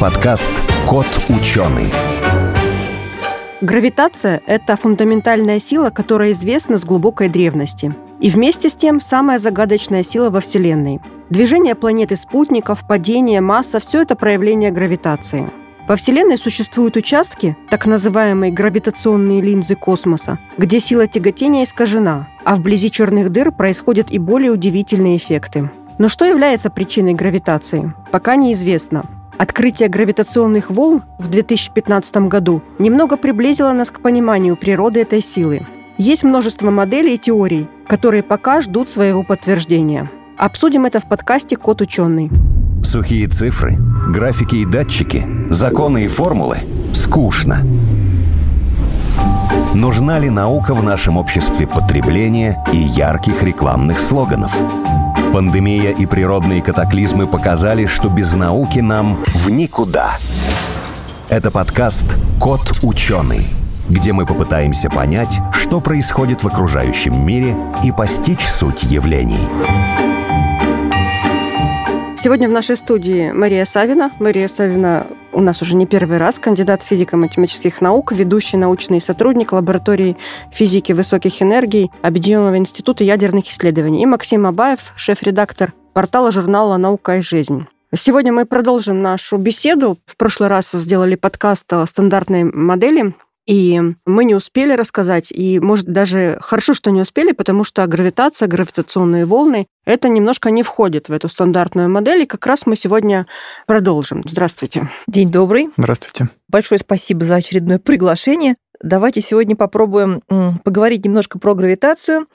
Подкаст «Кот ученый». Гравитация – это фундаментальная сила, которая известна с глубокой древности. И вместе с тем самая загадочная сила во Вселенной. Движение планеты спутников, падение, масса – все это проявление гравитации. Во Вселенной существуют участки, так называемые гравитационные линзы космоса, где сила тяготения искажена, а вблизи черных дыр происходят и более удивительные эффекты. Но что является причиной гравитации? Пока неизвестно. Открытие гравитационных волн в 2015 году немного приблизило нас к пониманию природы этой силы. Есть множество моделей и теорий, которые пока ждут своего подтверждения. Обсудим это в подкасте «Код ученый». Сухие цифры, графики и датчики, законы и формулы – скучно. Нужна ли наука в нашем обществе потребления и ярких рекламных слоганов? Пандемия и природные катаклизмы показали, что без науки нам в никуда. Это подкаст «Кот ученый», где мы попытаемся понять, что происходит в окружающем мире и постичь суть явлений. Сегодня в нашей студии Мария Савина. Мария Савина у нас уже не первый раз, кандидат физико-математических наук, ведущий научный сотрудник лаборатории физики высоких энергий Объединенного института ядерных исследований. И Максим Абаев, шеф-редактор портала журнала «Наука и жизнь». Сегодня мы продолжим нашу беседу. В прошлый раз сделали подкаст о стандартной модели и мы не успели рассказать, и, может, даже хорошо, что не успели, потому что гравитация, гравитационные волны, это немножко не входит в эту стандартную модель, и как раз мы сегодня продолжим. Здравствуйте. День добрый. Здравствуйте. Большое спасибо за очередное приглашение. Давайте сегодня попробуем поговорить немножко про гравитацию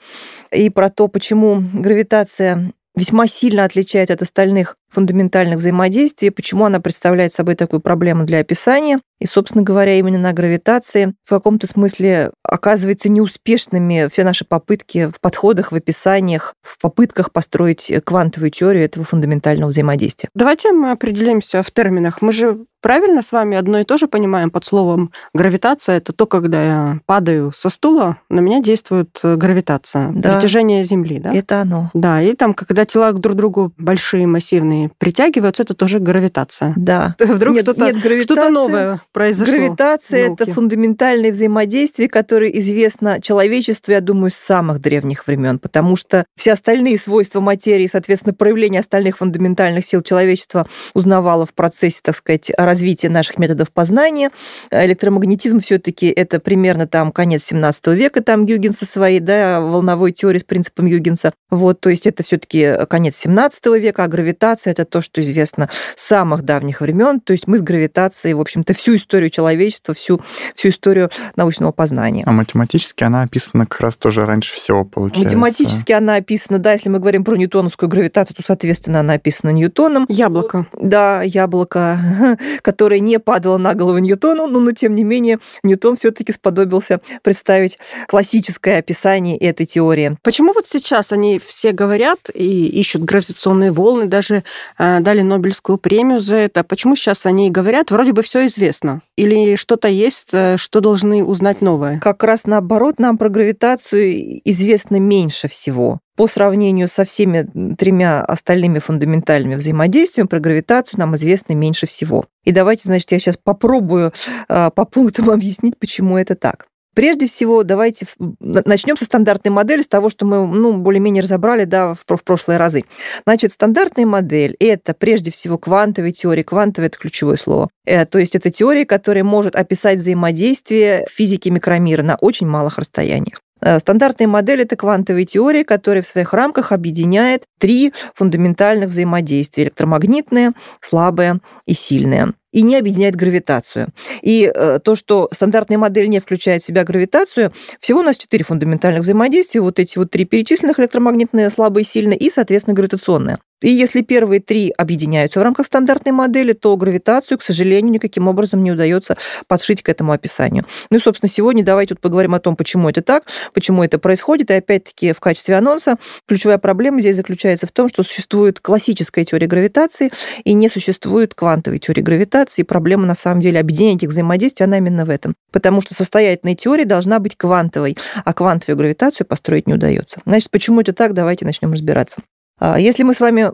и про то, почему гравитация весьма сильно отличается от остальных фундаментальных взаимодействий, почему она представляет собой такую проблему для описания. И, собственно говоря, именно на гравитации в каком-то смысле оказываются неуспешными все наши попытки в подходах, в описаниях, в попытках построить квантовую теорию этого фундаментального взаимодействия. Давайте мы определимся в терминах. Мы же правильно с вами одно и то же понимаем под словом гравитация. Это то, когда я падаю со стула, на меня действует гравитация, да. притяжение Земли, да? Это оно. Да, и там, когда тела друг к другу большие, массивные, притягиваются, это тоже гравитация. Да. Вдруг что-то, что-то новое произошло. Гравитация – это фундаментальное взаимодействие, которое известно человечеству, я думаю, с самых древних времен, потому что все остальные свойства материи, соответственно, проявление остальных фундаментальных сил человечества узнавало в процессе, так сказать, развития наших методов познания. Электромагнетизм все таки это примерно там конец 17 века, там Гюгенс со своей да, волновой теорией с принципом Гюгенса. Вот, то есть это все таки конец 17 века, а гравитация это то, что известно с самых давних времен. То есть мы с гравитацией, в общем-то, всю историю человечества, всю, всю историю научного познания. А математически она описана как раз тоже раньше всего, получается. Математически она описана, да, если мы говорим про ньютоновскую гравитацию, то, соответственно, она описана Ньютоном. Яблоко. Да, яблоко, которое не падало на голову Ньютону, но, но тем не менее, Ньютон все-таки сподобился представить классическое описание этой теории. Почему вот сейчас они все говорят и ищут гравитационные волны, даже дали Нобелевскую премию за это. Почему сейчас они говорят, вроде бы все известно? Или что-то есть, э, что должны узнать новое? Как раз наоборот, нам про гравитацию известно меньше всего. По сравнению со всеми тремя остальными фундаментальными взаимодействиями, про гравитацию нам известно меньше всего. И давайте, значит, я сейчас попробую э, по пунктам объяснить, почему это так. Прежде всего, давайте начнем со стандартной модели, с того, что мы ну, более-менее разобрали да, в, в прошлые разы. Значит, стандартная модель – это прежде всего квантовая теория. Квантовая – это ключевое слово. Э, то есть это теория, которая может описать взаимодействие физики микромира на очень малых расстояниях. Э, стандартная модель – это квантовая теория, которая в своих рамках объединяет три фундаментальных взаимодействия – электромагнитное, слабое и сильное и не объединяет гравитацию. И э, то, что стандартная модель не включает в себя гравитацию, всего у нас четыре фундаментальных взаимодействия, вот эти вот три перечисленных, электромагнитное, слабое и сильное, и, соответственно, гравитационное. И если первые три объединяются в рамках стандартной модели, то гравитацию, к сожалению, никаким образом не удается подшить к этому описанию. Ну и, собственно, сегодня давайте вот поговорим о том, почему это так, почему это происходит. И опять-таки в качестве анонса ключевая проблема здесь заключается в том, что существует классическая теория гравитации и не существует квантовой теории гравитации. И проблема, на самом деле, объединения этих взаимодействий, она именно в этом. Потому что состоятельная теория должна быть квантовой, а квантовую гравитацию построить не удается. Значит, почему это так, давайте начнем разбираться. А если мы с вами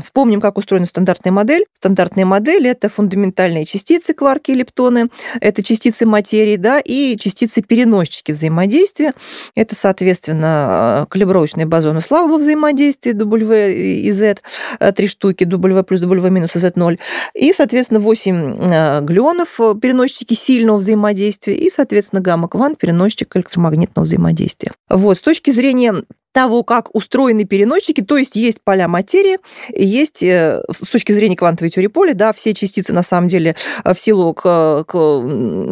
вспомним, как устроена стандартная модель, стандартная модель – это фундаментальные частицы, кварки и лептоны, это частицы материи, да, и частицы-переносчики взаимодействия. Это, соответственно, калибровочные бозоны слабого взаимодействия W и Z, э, три штуки, W плюс W минус Z0, и, соответственно, 8 э, глюонов, э, переносчики сильного взаимодействия, и, соответственно, гамма-квант, переносчик электромагнитного взаимодействия. Вот, с точки зрения того, как устроены переносчики, то есть есть поля материи, есть э, с точки зрения квантовой теории поля, да, все частицы на самом деле э, в силу к, к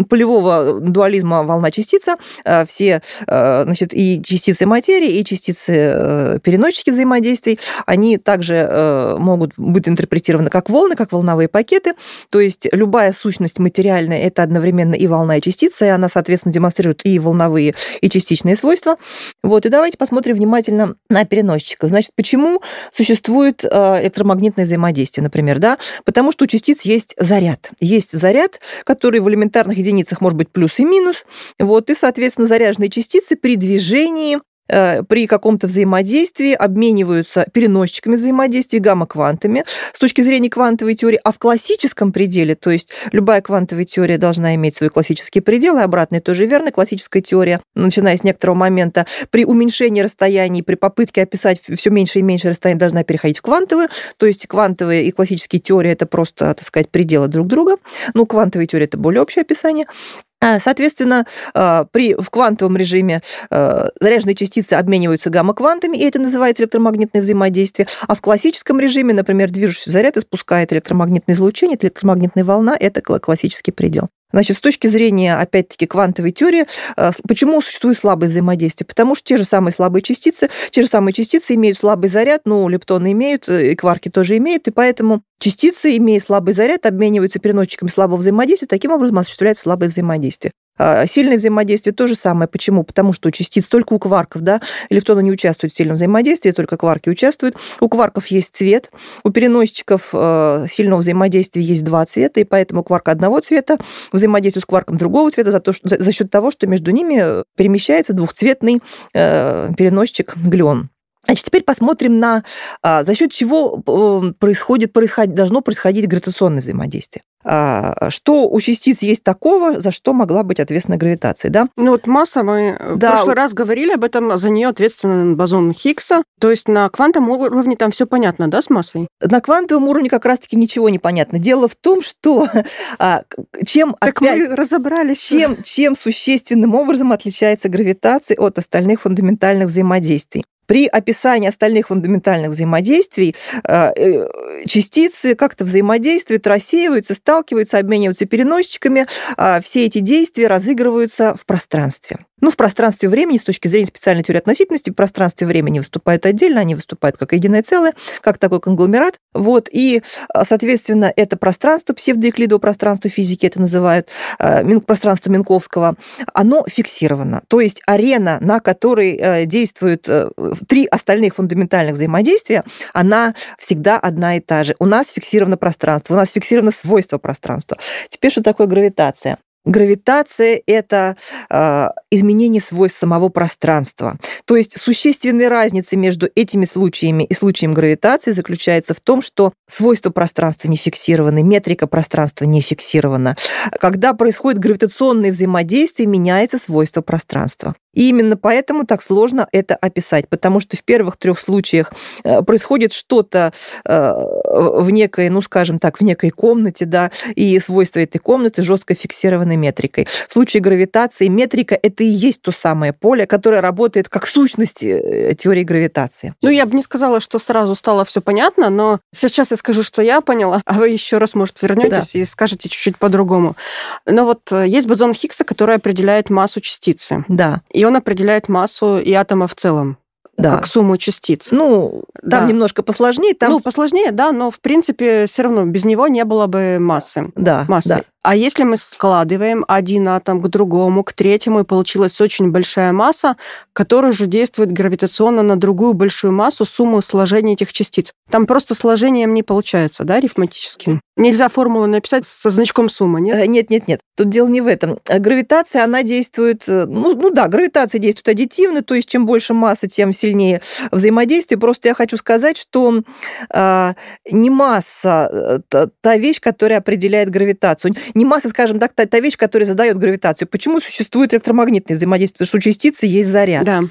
полевого дуализма волна-частица, э, все, значит, и частицы материи, и частицы переносчики взаимодействий, они также могут быть интерпретированы как волны, как волновые пакеты, то есть любая сущность материальная – это одновременно и волна, и частица, и она, соответственно, демонстрирует и волновые, и частичные свойства. Вот, и давайте посмотрим внимательно на переносчиков. Значит, почему существует э, электромагнитное взаимодействие, например, да? Потому что у частиц есть заряд. Есть заряд, который в элементарных единицах может быть плюс и минус. Вот, и, соответственно, заряженные частицы при движении при каком-то взаимодействии обмениваются переносчиками взаимодействия, гамма-квантами с точки зрения квантовой теории, а в классическом пределе, то есть любая квантовая теория должна иметь свои классические пределы, и обратно тоже верно, классическая теория, начиная с некоторого момента, при уменьшении расстояний, при попытке описать все меньше и меньше расстояний, должна переходить в квантовую, то есть квантовые и классические теории – это просто, так сказать, пределы друг друга, ну, квантовая теория – это более общее описание, соответственно, а, при, в квантовом режиме а, заряженные частицы обмениваются гамма-квантами, и это называется электромагнитное взаимодействие. А в классическом режиме, например, движущийся заряд испускает электромагнитное излучение, это электромагнитная волна, это классический предел. Значит, с точки зрения, опять-таки, квантовой теории, почему существует слабое взаимодействие? Потому что те же самые слабые частицы, те же самые частицы имеют слабый заряд, ну, лептоны имеют, э, и кварки тоже имеют, и поэтому частицы, имея слабый заряд, обмениваются переносчиками слабого взаимодействия, таким образом осуществляется слабое взаимодействие. А, сильное взаимодействие то же самое. Почему? Потому что у частиц только у кварков, да, электроны не участвуют в сильном взаимодействии, только кварки участвуют. У кварков есть цвет, у переносчиков э, сильного взаимодействия есть два цвета, и поэтому кварк одного цвета взаимодействует с кварком другого цвета за, то, что, за, за счет того, что между ними перемещается двухцветный э, переносчик глюон. Значит, теперь посмотрим на а, за счет чего э, происходит, происходит, должно происходить гравитационное взаимодействие. А, что у частиц есть такого, за что могла быть ответственна гравитация, да? Ну вот масса, мы да. в прошлый раз говорили об этом, за нее ответственен бозон Хиггса. То есть на квантовом уровне там все понятно, да, с массой? На квантовом уровне как раз-таки ничего не понятно. Дело в том, что а, чем так опять, мы разобрались. Чем, чем существенным образом отличается гравитация от остальных фундаментальных взаимодействий. При описании остальных фундаментальных взаимодействий э, э, частицы как-то взаимодействуют, рассеиваются, сталкиваются, обмениваются переносчиками. А все эти действия разыгрываются в пространстве. Ну, в пространстве времени, с точки зрения специальной теории относительности, в пространстве времени выступают отдельно, они выступают как единое целое, как такой конгломерат. Вот, и, соответственно, это пространство, псевдоэклидово пространство физики это называют, э, пространство Минковского, оно фиксировано. То есть арена, на которой э, действуют э, три остальных фундаментальных взаимодействия, она всегда одна и та же. У нас фиксировано пространство, у нас фиксировано свойство пространства. Теперь что такое гравитация? Гравитация – это э, изменение свойств самого пространства. То есть существенная разница между этими случаями и случаем гравитации заключается в том, что свойства пространства не фиксированы, метрика пространства не фиксирована. Когда происходит гравитационное взаимодействие, меняется свойство пространства. И именно поэтому так сложно это описать, потому что в первых трех случаях э, происходит что-то э, в некой, ну, скажем так, в некой комнате, да, и свойства этой комнаты жестко фиксированы метрикой. В случае гравитации метрика – это и есть то самое поле, которое работает как сущность э, теории гравитации. Ну, я бы не сказала, что сразу стало все понятно, но сейчас я скажу, что я поняла, а вы еще раз, может, вернетесь да. и скажете чуть-чуть по-другому. Но вот есть бозон Хиггса, который определяет массу частицы. Да. И и он определяет массу и атома в целом да. как сумму частиц. Ну, там да. немножко посложнее. Там... Ну, посложнее, да, но в принципе все равно без него не было бы массы. Да, массы. да. А если мы складываем один атом к другому, к третьему, и получилась очень большая масса, которая же действует гравитационно на другую большую массу, сумму сложения этих частиц. Там просто сложением не получается, да, арифметически? Нельзя формулу написать со значком сумма, нет? Э, Нет, нет, нет. Тут дело не в этом. Э, Гравитация, она действует... э, Ну, ну да, гравитация действует аддитивно, то есть чем больше массы, тем сильнее взаимодействие. Просто я хочу сказать, что э, не масса э, та, та вещь, которая определяет гравитацию. Не масса, скажем так, та, та вещь, которая задает гравитацию. Почему существует электромагнитное взаимодействие? Потому что у частицы есть заряд. Да.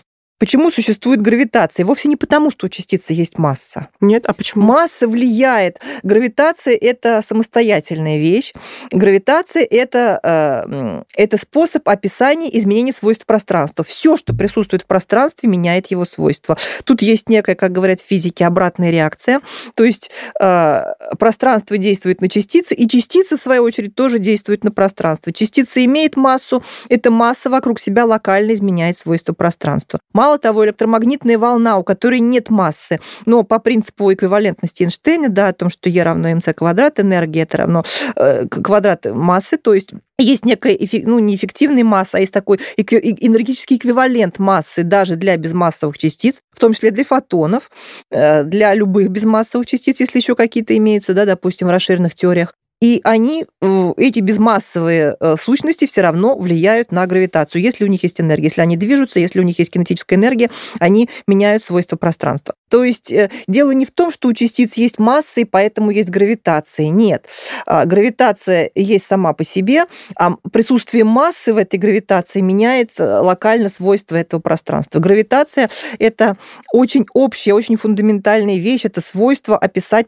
Почему существует гравитация? Вовсе не потому, что у частицы есть масса. Нет, а почему? Масса влияет. Гравитация – это самостоятельная вещь. Гравитация – это, э, это способ описания изменения свойств пространства. Все, что присутствует в пространстве, меняет его свойства. Тут есть некая, как говорят в физике, обратная реакция. То есть э, пространство действует на частицы, и частица, в свою очередь, тоже действует на пространство. Частица имеет массу, эта масса вокруг себя локально изменяет свойства пространства. Мало того, электромагнитная волна, у которой нет массы, но по принципу эквивалентности Эйнштейна, да, о том, что Е равно МЦ квадрат, энергия это равно э, квадрат массы, то есть есть некая, ну, не масса, а есть такой энергетический эквивалент массы даже для безмассовых частиц, в том числе для фотонов, э, для любых безмассовых частиц, если еще какие-то имеются, да, допустим, в расширенных теориях. И они, э, эти безмассовые э, сущности все равно влияют на гравитацию, если у них есть энергия. Если они движутся, если у них есть кинетическая энергия, они меняют свойства пространства. То есть э, дело не в том, что у частиц есть масса, и поэтому есть гравитация. Нет. А, Гравитация есть сама по себе, а присутствие массы в этой гравитации меняет э, локально свойства этого пространства. Гравитация – это очень общая, очень фундаментальная вещь, это свойство описать,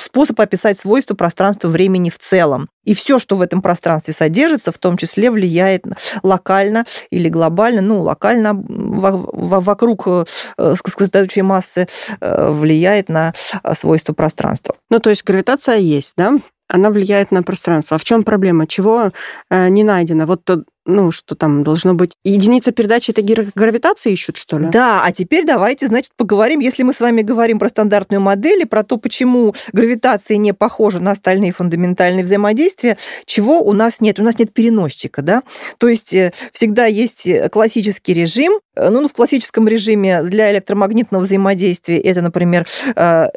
способ описать свойства пространства времени в целом. И все, что в этом пространстве содержится, в том числе влияет локально или глобально, ну, локально во- во- вокруг э, э, сосредоточия массы э, влияет на свойства пространства. Ну, то есть гравитация есть, да? Она влияет на пространство. А в чем проблема? Чего не найдено? Вот, ну, что там должно быть? Единица передачи это гравитации ищут, что ли? Да, а теперь давайте, значит, поговорим, если мы с вами говорим про стандартную модель и про то, почему гравитация не похожа на остальные фундаментальные взаимодействия, чего у нас нет? У нас нет переносчика, да? То есть э, всегда есть э, классический режим, Э, ну, в классическом режиме для электромагнитного взаимодействия это, например,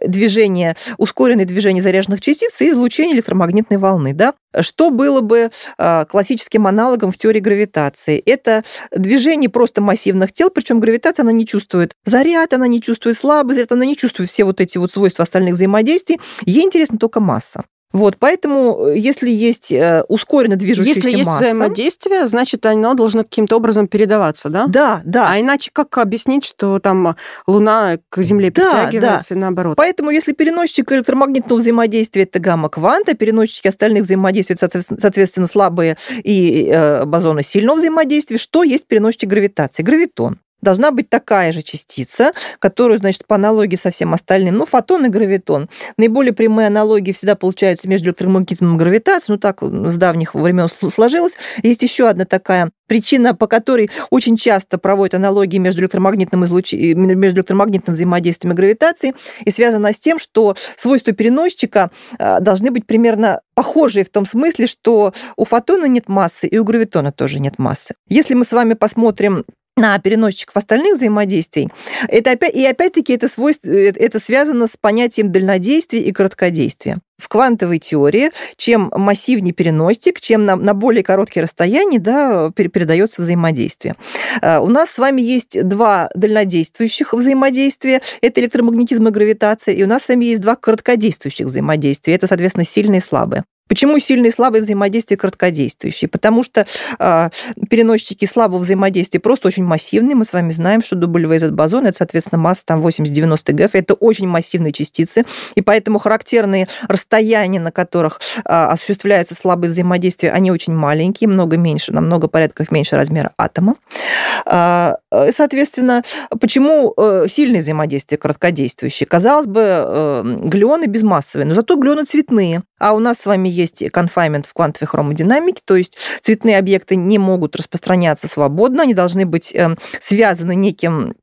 движение, ускоренное движение заряженных частиц и излучение электромагнитной волны, да? Что было бы э, классическим аналогом в теории гравитации? Это движение просто массивных тел, причем гравитация, она не чувствует заряд, она не чувствует слабый заряд, она не чувствует все вот эти вот свойства остальных взаимодействий. Ей интересна только масса. Вот, поэтому, э, если есть э, ускоренно движущаяся Если есть масса... взаимодействие, значит, оно должно каким-то образом передаваться, да? Да, да. А иначе как объяснить, что там Луна к Земле Да, притягивается и наоборот? Поэтому, если переносчик электромагнитного взаимодействия это гамма-кванта, переносчики остальных взаимодействий, соответственно, слабые и э, бозоны сильного взаимодействия, что есть переносчик гравитации? Гравитон. Должна быть такая же частица, которую, значит, по аналогии со всем остальным, ну, фотон и гравитон. Наиболее прямые аналогии всегда получаются между электромагнетизмом и гравитацией, ну, так с давних времен сл- сложилось. Есть еще одна такая причина, по которой очень часто проводят аналогии между электромагнитным, излуч... между электромагнитным взаимодействием и гравитацией, и связано с тем, что свойства переносчика э, должны быть примерно похожие в том смысле, что у фотона нет массы, и у гравитона тоже нет массы. Если мы с вами посмотрим на переносчиков остальных взаимодействий, это опять, и опять-таки это, свойство, э, это связано с понятием дальнодействия и короткодействия. В квантовой теории, чем массивнее переносчик, чем на, на более короткие расстояния да, пер- передается взаимодействие. Э, У нас с вами есть два дальнодействующих взаимодействия. Это электромагнетизм и гравитация. И у нас с вами есть два короткодействующих взаимодействия. Это, соответственно, сильные и слабые. Почему сильные и слабые взаимодействия короткодействующие? Потому что э, переносчики слабого взаимодействия просто очень массивные. Мы с вами знаем, что WZ бозон это, соответственно, масса там 80-90 ГФ. Это очень массивные частицы. И поэтому характерные расстояния, на которых э, осуществляются слабые взаимодействия, они очень маленькие, много меньше, намного порядков меньше размера атома. Э, соответственно, почему э, сильные взаимодействия короткодействующие? Казалось бы, э, глюоны безмассовые, но зато глюоны цветные. А у нас с вами есть конфаймент в квантовой хромодинамике, то есть цветные объекты не могут распространяться свободно, они должны быть э, связаны неким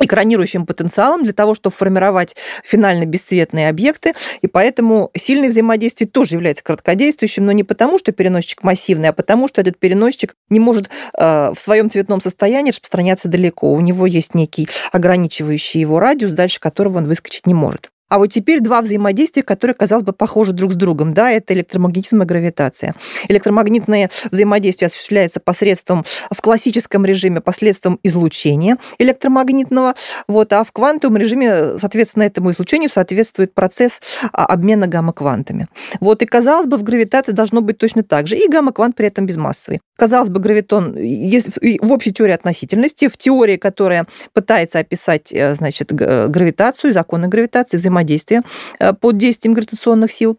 экранирующим потенциалом для того, чтобы формировать финально бесцветные объекты, и поэтому сильное взаимодействие тоже является короткодействующим, но не потому, что переносчик массивный, а потому, что этот переносчик не может э, в своем цветном состоянии распространяться далеко. У него есть некий ограничивающий его радиус, дальше которого он выскочить не может. А вот теперь два взаимодействия, которые, казалось бы, похожи друг с другом. Да, это электромагнетизм и гравитация. Электромагнитное взаимодействие осуществляется посредством в классическом режиме посредством излучения электромагнитного, вот, а в квантовом режиме, соответственно, этому излучению соответствует процесс а, обмена гамма-квантами. Вот, и казалось бы, в гравитации должно быть точно так же, и гамма-квант при этом безмассовый. Казалось бы, гравитон в общей теории относительности, в теории, которая пытается описать, э, значит, гравитацию, законы гравитации, взаимодействие э, под действием гравитационных сил,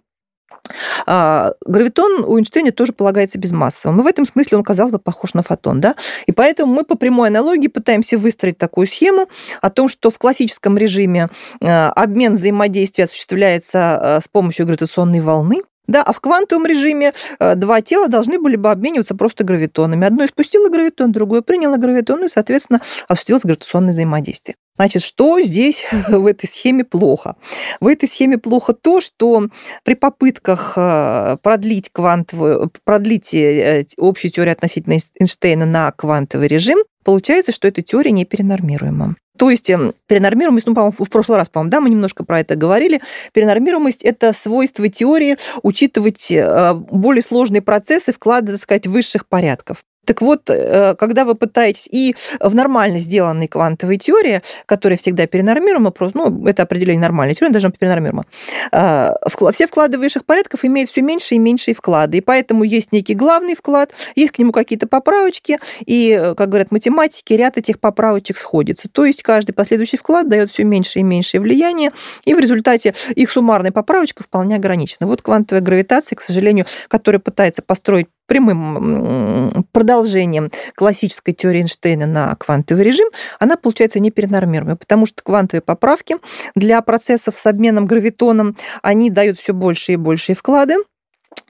а, гравитон у Эйнштейна тоже полагается безмассовым. И в этом смысле он, казалось бы, похож на фотон. Да? И поэтому мы по прямой аналогии пытаемся выстроить такую схему о том, что в классическом режиме э, обмен взаимодействия осуществляется э, с помощью гравитационной волны, да, а в квантовом режиме два тела должны были бы обмениваться просто гравитонами. Одно испустило гравитон, другое приняло гравитон, и, соответственно, осуществилось гравитационное взаимодействие. Значит, что здесь в этой схеме плохо? В этой схеме плохо то, что при попытках э, продлить квантовую, продлить э, общую теорию относительно Эйнштейна на квантовый режим, получается, что эта теория не перенормируема. То есть эм, перенормируемость, ну, по-моему, в прошлый раз, по-моему, да, мы немножко про это говорили. Перенормируемость – это свойство теории учитывать э, более сложные процессы вклада, так сказать, высших порядков. Так вот, э, когда вы пытаетесь и в нормально сделанной квантовой теории, которая всегда перенормируема, ну, это определение нормальной теории, быть перенормируема, э, все вклады высших порядков имеют все меньше и меньшие вклады. И поэтому есть некий главный вклад, есть к нему какие-то поправочки, и, э, как говорят математики, ряд этих поправочек сходится. То есть каждый последующий вклад дает все меньше и меньшее влияние, и в результате их суммарная поправочка вполне ограничена. Вот квантовая гравитация, к сожалению, которая пытается построить прямым продолжением классической теории Эйнштейна на квантовый режим, она получается неперенормируемой, потому что квантовые поправки для процессов с обменом гравитоном, они дают все больше и больше вклады,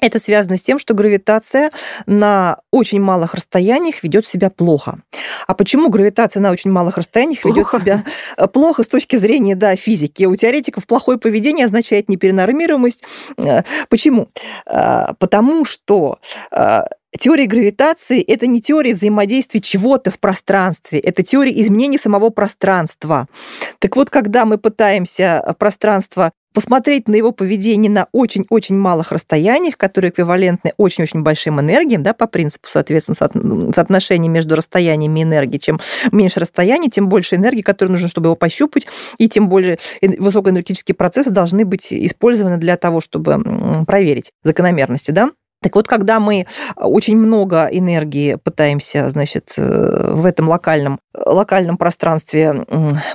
это связано с тем, что гравитация на очень малых расстояниях ведет себя плохо. А почему гравитация на очень малых расстояниях ведет себя э, плохо с точки зрения да, физики? У теоретиков плохое поведение означает неперенормируемость. Э, почему? Э, потому что Теория гравитации – это не теория взаимодействия чего-то в пространстве, это теория изменения самого пространства. Так вот, когда мы пытаемся пространство посмотреть на его поведение на очень-очень малых расстояниях, которые эквивалентны очень-очень большим энергиям, да, по принципу, соответственно, соотношения между расстояниями энергии. Чем меньше расстояние, тем больше энергии, которая нужно, чтобы его пощупать, и тем более высокоэнергетические процессы должны быть использованы для того, чтобы проверить закономерности, да. Так вот, когда мы очень много энергии пытаемся, значит, э, в этом локальном, локальном пространстве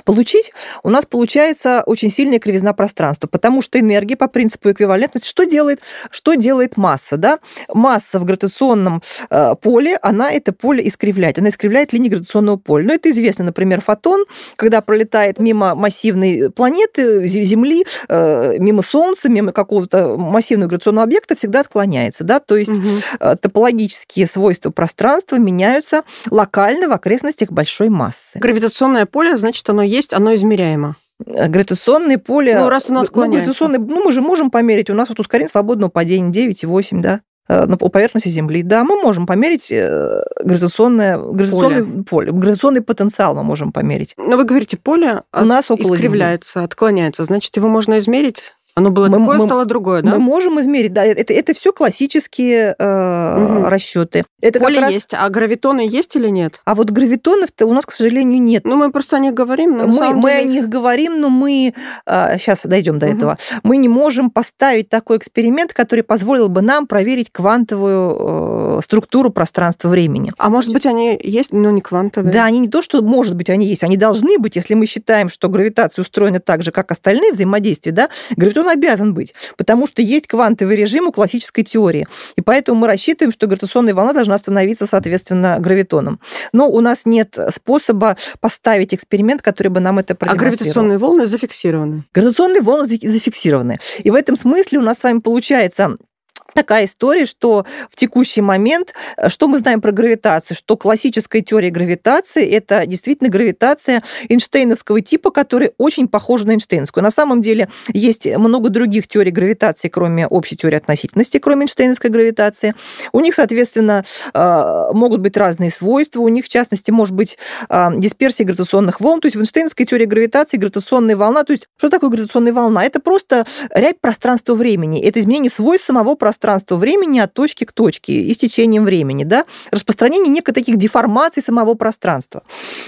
получить, у нас получается очень сильная кривизна пространства, потому что энергия по принципу эквивалентности что делает? Что делает масса? Да? Масса в гравитационном э, поле, она это поле искривляет. Она искривляет линии гравитационного поля. Но это известно, например, фотон, когда пролетает мимо массивной планеты, Земли, э, мимо Солнца, мимо какого-то массивного гравитационного объекта, всегда отклоняется. Да? то есть угу. топологические свойства пространства меняются локально в окрестностях большой массы. Гравитационное поле, значит, оно есть, оно измеряемо. Э, гравитационное поле... Ну, раз оно отклоняется. Ну, гравитационное, ну, мы же можем померить. У нас вот ускорение свободного падения 9,8, да э, на поверхности Земли. Да, мы можем померить гравитационное, гравитационное поле. поле, гравитационный потенциал мы можем померить. Но вы говорите, поле у нас около искривляется, Земли. отклоняется. Значит, его можно измерить? Оно было мы, такое, мы, стало другое, да? Мы можем измерить, да. Это, это все классические э, угу. расчеты. Это Поле раз... есть, а гравитоны есть или нет? А вот гравитонов-то у нас, к сожалению, нет. Ну, мы просто о них говорим, но мы, мы деле... о них говорим, но мы... Э, сейчас дойдем до угу. этого. Мы не можем поставить такой эксперимент, который позволил бы нам проверить квантовую э, структуру пространства-времени. А может быть, они есть, но не квантовые? Да, они не то, что может быть, они есть. Они должны быть, если мы считаем, что гравитация устроена так же, как остальные взаимодействия, да, гравитон он обязан быть, потому что есть квантовый режим у классической теории. И поэтому мы рассчитываем, что гравитационная волна должна становиться, соответственно, гравитоном. Но у нас нет способа поставить эксперимент, который бы нам это а продемонстрировал. А гравитационные волны зафиксированы? Гравитационные волны зафиксированы. И в этом смысле у нас с вами получается такая история, что в текущий момент, э, что мы знаем про гравитацию, что классическая теория гравитации – это действительно гравитация Эйнштейновского типа, которая очень похожа на Эйнштейнскую. На самом деле есть много других теорий гравитации, кроме общей теории относительности, кроме Эйнштейновской гравитации. У них, соответственно, э, могут быть разные свойства. У них, в частности, может быть э, дисперсия гравитационных волн. То есть в Эйнштейнской теории гравитации гравитационная волна. То есть что такое гравитационная волна? Это просто рябь пространства-времени. Это изменение свойств самого пространства пространство времени от точки к точке и с течением времени, да, распространение неких таких деформаций самого пространства.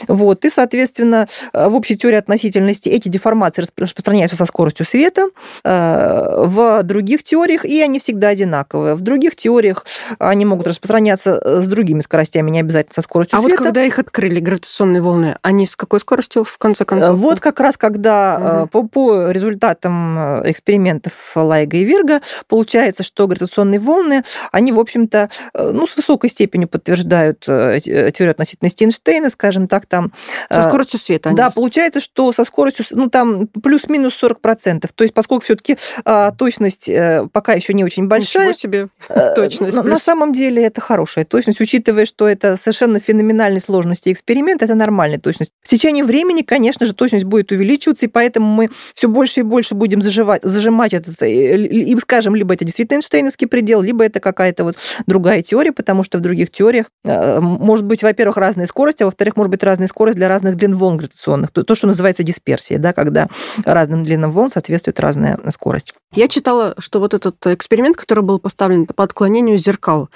Вот. И, соответственно, э, в общей теории относительности эти деформации распространяются со скоростью света, э, в других теориях, и они всегда одинаковые. В других теориях они могут распространяться э, с другими скоростями, не обязательно со скоростью а света. А вот когда их открыли, гравитационные волны, они с какой скоростью, в конце концов? Вот как раз когда угу. по, по результатам экспериментов Лайга и Вирга получается, что гравитационные волны, они, в общем-то, э, ну, с высокой степенью подтверждают э, э, теорию относительности Эйнштейна, скажем так, там... Со скоростью света. Да, получается, что со скоростью, ну, там плюс-минус 40%. То есть, поскольку все таки а, точность пока еще не очень большая... Ничего себе точность. На, на самом деле это хорошая точность, учитывая, что это совершенно феноменальной сложности эксперимент, это нормальная точность. В течение времени, конечно же, точность будет увеличиваться, и поэтому мы все больше и больше будем заживать, зажимать этот, и скажем, либо это действительно Эйнштейновский физический предел, либо это какая-то вот другая теория, потому что в других теориях э, может быть, во-первых, разная скорость, а во-вторых, может быть разная скорость для разных длин волн гравитационных. То, что называется дисперсия, да, когда разным длинам волн соответствует разная скорость. Я читала, что вот этот эксперимент, который был поставлен по отклонению зеркал,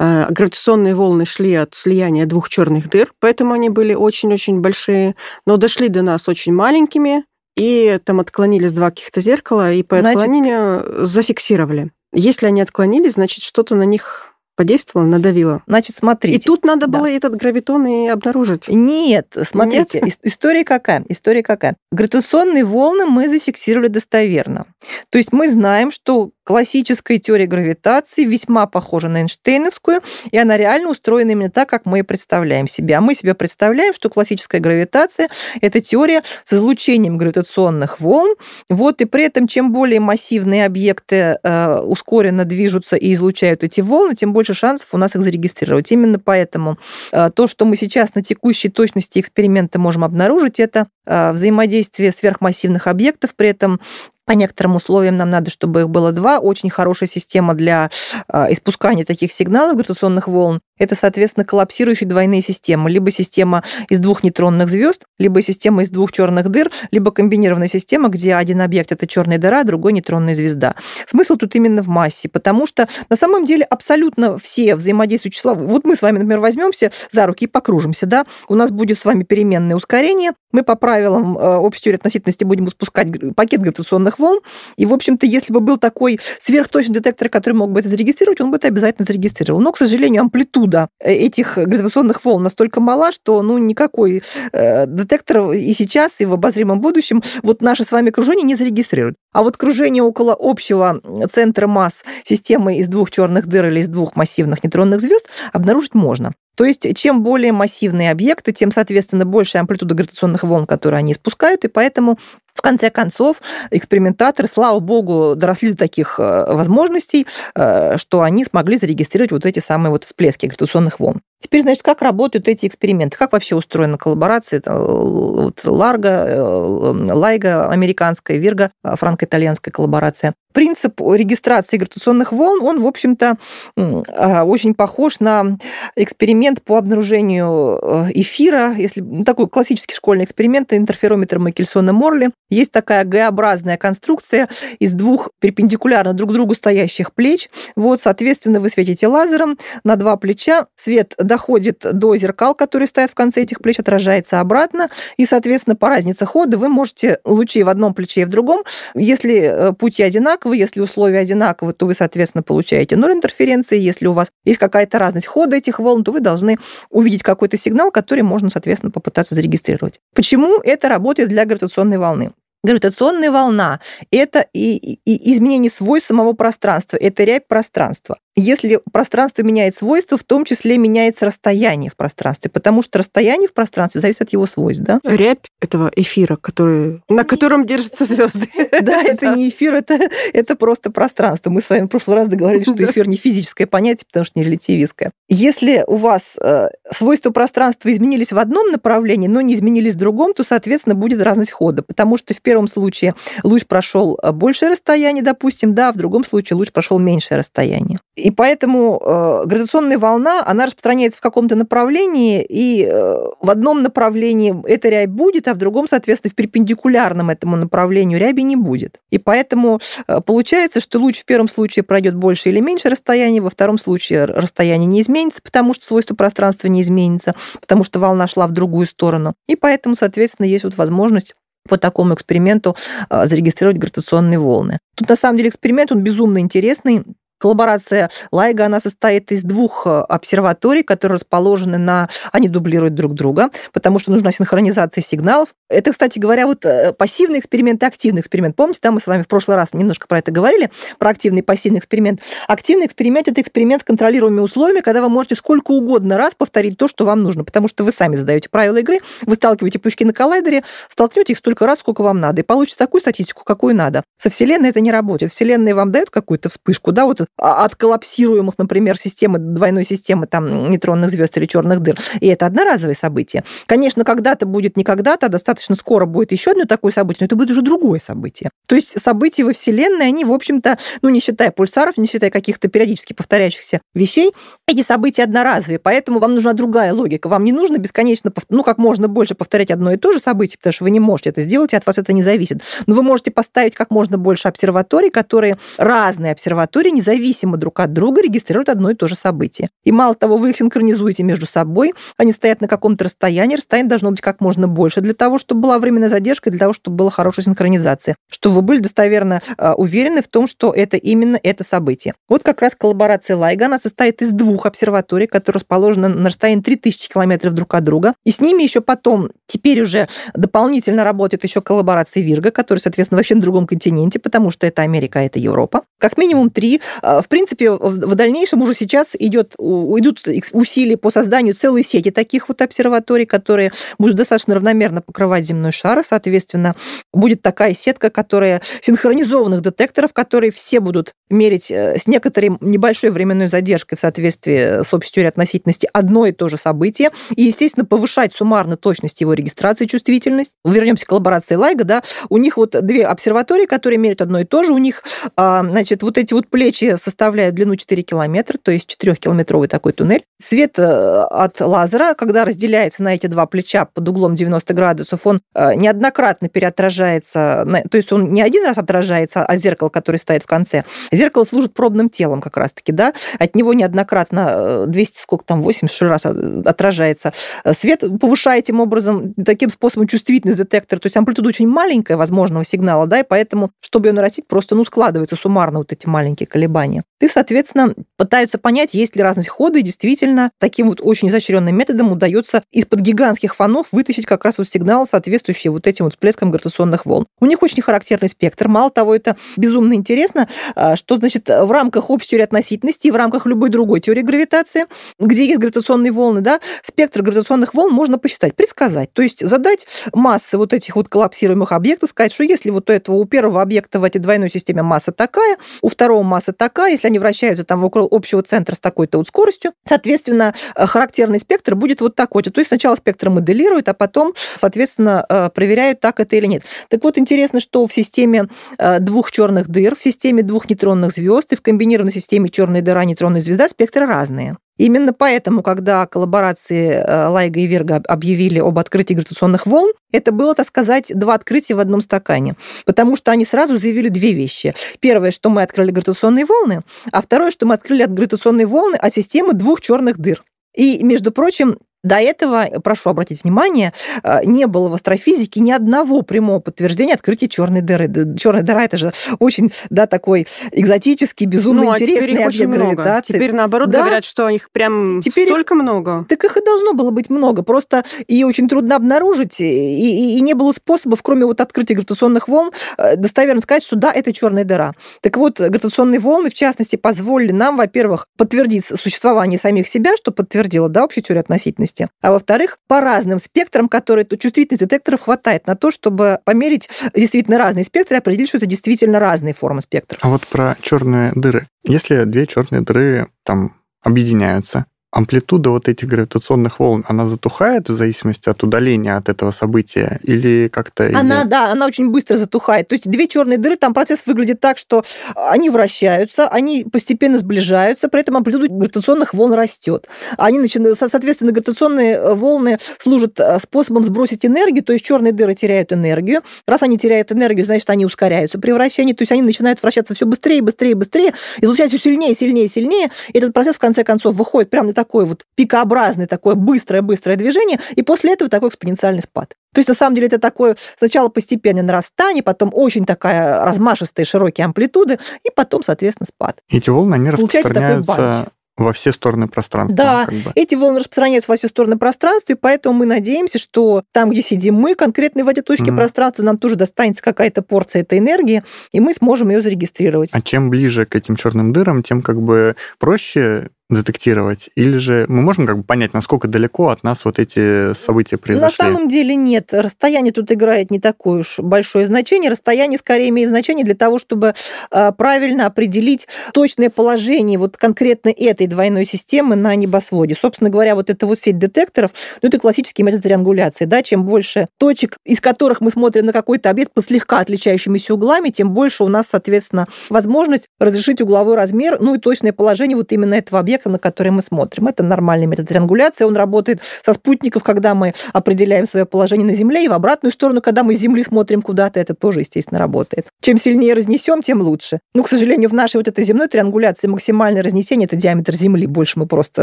э, гравитационные волны шли от слияния двух черных дыр, поэтому они были очень-очень большие, но дошли до нас очень маленькими, и там отклонились два каких-то зеркала, и по Значит, отклонению зафиксировали. Если они отклонились, значит, что-то на них подействовало, надавило. Значит, смотрите. И тут надо да. было этот гравитон и обнаружить. Нет, смотрите, Нет? история какая? История какая? Гравитационные волны мы зафиксировали достоверно. То есть мы знаем, что классическая теория гравитации весьма похожа на Эйнштейновскую, и она реально устроена именно так, как мы представляем себя. Мы себе представляем, что классическая гравитация – это теория с излучением гравитационных волн, вот, и при этом чем более массивные объекты э, ускоренно движутся и излучают эти волны, тем больше шансов у нас их зарегистрировать. Именно поэтому э, то, что мы сейчас на текущей точности эксперимента можем обнаружить, это э, взаимодействие сверхмассивных объектов, при этом по некоторым условиям нам надо, чтобы их было два. Очень хорошая система для а, испускания таких сигналов гравитационных волн. Это, соответственно, коллапсирующие двойные системы. Либо система из двух нейтронных звезд, либо система из двух черных дыр, либо комбинированная система, где один объект это черная дыра, а другой нейтронная звезда. Смысл тут именно в массе, потому что на самом деле абсолютно все взаимодействующие числа. Вот мы с вами, например, возьмемся за руки и покружимся, да, у нас будет с вами переменное ускорение, мы по правилам э, общей теории относительности будем испускать пакет гравитационных волн, и, в общем-то, если бы был такой сверхточный детектор, который мог бы это зарегистрировать, он бы это обязательно зарегистрировал. Но, к сожалению, амплитуда амплитуда этих гравитационных волн настолько мала, что ну, никакой э, детектор и сейчас, и в обозримом будущем вот наше с вами кружение не зарегистрирует. А вот кружение около общего центра масс системы из двух черных дыр или из двух массивных нейтронных звезд обнаружить можно. То есть чем более массивные объекты, тем, соответственно, больше амплитуда гравитационных волн, которые они испускают, и поэтому в конце концов, экспериментаторы, слава богу, доросли до таких э, возможностей, э, что они смогли зарегистрировать вот эти самые вот всплески гравитационных волн. Теперь, значит, как работают эти эксперименты? Как вообще устроена коллаборация? Это вот Ларго, э, Лайга американская, Вирга франко-итальянская коллаборация. Принцип регистрации гравитационных волн, он, в общем-то, очень похож на эксперимент по обнаружению эфира, если ну, такой классический школьный эксперимент, интерферометр Макельсона-Морли. Есть такая Г-образная конструкция из двух перпендикулярно друг другу стоящих плеч. Вот, соответственно, вы светите лазером на два плеча, свет доходит до зеркал, которые стоят в конце этих плеч, отражается обратно, и, соответственно, по разнице хода вы можете лучи в одном плече и в другом. Если э, пути одинаковые, если условия одинаковые, то вы, соответственно, получаете ноль интерференции. Если у вас есть какая-то разность хода этих волн, то вы должны увидеть какой-то сигнал, который можно, соответственно, попытаться зарегистрировать. Почему это работает для гравитационной волны? Гравитационная волна – это и, и изменение свойств самого пространства, это рябь пространства. Если пространство меняет свойства, в том числе меняется расстояние в пространстве, потому что расстояние в пространстве зависит от его свойств, да? Рябь этого эфира, который, на котором держатся звезды. Да, это не эфир, это, это просто пространство. Мы с вами в прошлый раз договорились, что эфир не физическое понятие, потому что не релятивистское. Если у вас э, свойства пространства изменились в одном направлении, но не изменились в другом, то, соответственно, будет разность хода, потому что в первом случае луч прошел э, большее расстояние, допустим, да, в другом случае луч прошел меньшее расстояние. И поэтому э, гравитационная волна, она распространяется в каком-то направлении, и э, в одном направлении эта рябь будет, а в другом, соответственно, в перпендикулярном этому направлению ряби не будет. И поэтому э, получается, что луч в первом случае пройдет больше или меньше расстояния, во втором случае расстояние не изменится, потому что свойство пространства не изменится, потому что волна шла в другую сторону. И поэтому, соответственно, есть вот возможность по такому эксперименту э, зарегистрировать гравитационные волны. Тут на самом деле эксперимент, он безумно интересный, Коллаборация Лайга, она состоит из двух э, обсерваторий, которые расположены на... Они дублируют друг друга, потому что нужна синхронизация сигналов. Это, кстати говоря, вот э, пассивный эксперимент и активный эксперимент. Помните, да, мы с вами в прошлый раз немножко про это говорили, про активный и пассивный эксперимент. Активный эксперимент – это эксперимент с контролируемыми условиями, когда вы можете сколько угодно раз повторить то, что вам нужно, потому что вы сами задаете правила игры, вы сталкиваете пучки на коллайдере, столкнете их столько раз, сколько вам надо, и получите такую статистику, какую надо. Со Вселенной это не работает. Вселенная вам дает какую-то вспышку, да, вот а, от коллапсируемых, например, системы, двойной системы там, нейтронных звезд или черных дыр. И это одноразовое событие. Конечно, когда-то будет не когда-то, а достаточно скоро будет еще одно такое событие, но это будет уже другое событие. То есть события во Вселенной, они, в общем-то, ну, не считая пульсаров, не считая каких-то периодически повторяющихся вещей, эти события одноразовые, поэтому вам нужна другая логика. Вам не нужно бесконечно, ну, как можно больше повторять одно и то же событие, потому что вы не можете это сделать, и от вас это не зависит. Но вы можете поставить как можно больше обсерваторий, которые разные обсерватории, независимо друг от друга регистрируют одно и то же событие. И мало того, вы их синхронизуете между собой, они стоят на каком-то расстоянии, расстояние должно быть как можно больше для того, чтобы была временная задержка, для того, чтобы была хорошая синхронизация, чтобы вы были достоверно э, уверены в том, что это именно это событие. Вот как раз коллаборация Лайга, она состоит из двух обсерваторий, которые расположены на расстоянии 3000 километров друг от друга, и с ними еще потом, теперь уже дополнительно работает еще коллаборация Вирга, которая, соответственно, вообще на другом континенте, потому что это Америка, а это Европа. Как минимум три э, в принципе, в дальнейшем уже сейчас идет, идут усилия по созданию целой сети таких вот обсерваторий, которые будут достаточно равномерно покрывать земной шар, соответственно, будет такая сетка, которая синхронизованных детекторов, которые все будут мерить э, с некоторой небольшой временной задержкой в соответствии с общей теорией относительности одно и то же событие, и, естественно, повышать суммарно точность его регистрации, чувствительность. Вернемся к коллаборации Лайга, да, у них вот две обсерватории, которые меряют одно и то же, у них, а, значит, вот эти вот плечи составляют длину 4 километра, то есть 4-километровый такой туннель. Свет э, от лазера, когда разделяется на эти два плеча под углом 90 градусов, он э, неоднократно переотражается, то есть он не один раз отражается, а зеркало, которое стоит в конце. Зеркало служит пробным телом как раз-таки, да, от него неоднократно 200, э, сколько там, 80 раз отражается. Свет, повышая этим образом, таким способом чувствительность детектора, то есть амплитуда очень маленькая возможного сигнала, да, и поэтому, чтобы ее нарастить, просто, ну, складывается суммарно вот эти маленькие колебания и, соответственно, пытаются понять, есть ли разность хода, и действительно таким вот очень изощренным методом удается из-под гигантских фонов вытащить как раз вот сигнал, соответствующий вот этим вот всплескам гравитационных волн. У них очень характерный спектр. Мало того, это безумно интересно, а, что, значит, в рамках общей теории относительности и в рамках любой другой теории гравитации, где есть гравитационные волны, да, спектр гравитационных волн можно посчитать, предсказать. То есть задать массы вот этих вот коллапсируемых объектов, сказать, что если вот у этого, у первого объекта в этой двойной системе масса такая, у второго масса такая, если они вращаются там около общего центра с такой-то вот скоростью, соответственно, э, характерный спектр будет вот такой. То есть сначала спектр моделируют, а потом, соответственно, э, проверяют, так это или нет. Так вот, интересно, что в системе э, двух черных дыр, в системе двух нейтронных звезд и в комбинированной системе черная дыра, нейтронная звезда спектры разные. Именно поэтому, когда коллаборации э, Лайга и Верга объявили об открытии гравитационных волн, это было, так сказать, два открытия в одном стакане. Потому что они сразу заявили две вещи. Первое, что мы открыли гравитационные волны, а второе, что мы открыли гравитационные волны от системы двух черных дыр. И, между прочим, До этого, прошу обратить внимание, э, не было в астрофизике ни одного прямого подтверждения открытия черной дыры. Черная дыра это же очень, да, такой экзотический, безумно ну, а интересный теперь их очень много. Теперь наоборот да? говорят, что их прям теперь столько их... много. Так их и должно было быть много. Просто и очень трудно обнаружить, и, и, и не было способов, кроме вот открытия гравитационных волн, э, достоверно сказать, что да, это черная дыра. Так вот, гравитационные волны, в частности, позволили нам, во-первых, подтвердить существование самих себя, что подтвердило, да, общую теорию относительности, а во-вторых, по разным спектрам, которые тут чувствительность детекторов хватает на то, чтобы померить действительно разные спектры и определить, что это действительно разные формы спектров. А вот про черные дыры. Если две черные дыры там объединяются, амплитуда вот этих гравитационных волн, она затухает в зависимости от удаления от этого события или как-то... Она, или... да, она очень быстро затухает. То есть две черные дыры, там процесс выглядит так, что они вращаются, они постепенно сближаются, при этом амплитуда гравитационных волн растет. Они начинают, соответственно, гравитационные э, волны служат э, способом сбросить энергию, то есть черные дыры теряют энергию. Раз они теряют энергию, значит, они ускоряются при вращении, то есть они начинают вращаться все быстрее, быстрее, быстрее, излучать все сильнее, сильнее, сильнее. И этот процесс, в конце концов, выходит прямо на такой вот пикообразное такое быстрое-быстрое движение, и после этого такой экспоненциальный спад. То есть, на самом деле, это такое сначала постепенное нарастание, потом очень такая размашистая, широкие амплитуды, и потом, соответственно, спад. Эти волны, они Получается распространяются во все стороны пространства. Да, как бы. эти волны распространяются во все стороны пространства, и поэтому мы надеемся, что там, где сидим мы, конкретно в этой точке mm. пространства, нам тоже достанется какая-то порция этой энергии, и мы сможем ее зарегистрировать. А чем ближе к этим черным дырам, тем как бы проще детектировать? Или же мы можем как бы понять, насколько далеко от нас вот эти события произошли? На самом деле нет. Расстояние тут играет не такое уж большое значение. Расстояние скорее имеет значение для того, чтобы а, правильно определить точное положение вот конкретно этой двойной системы на небосводе. Собственно говоря, вот эта вот сеть детекторов, ну, это классический метод триангуляции. Да? Чем больше точек, из которых мы смотрим на какой-то объект по слегка отличающимися углами, тем больше у нас, соответственно, возможность разрешить угловой размер, ну и точное положение вот именно этого объекта объекта, на который мы смотрим. Это нормальный метод триангуляции. Он работает со спутников, когда мы определяем свое положение на Земле, и в обратную сторону, когда мы с Земли смотрим куда-то, это тоже, естественно, работает. Чем сильнее разнесем, тем лучше. Ну, к сожалению, в нашей вот этой земной триангуляции максимальное разнесение – это диаметр Земли. Больше мы просто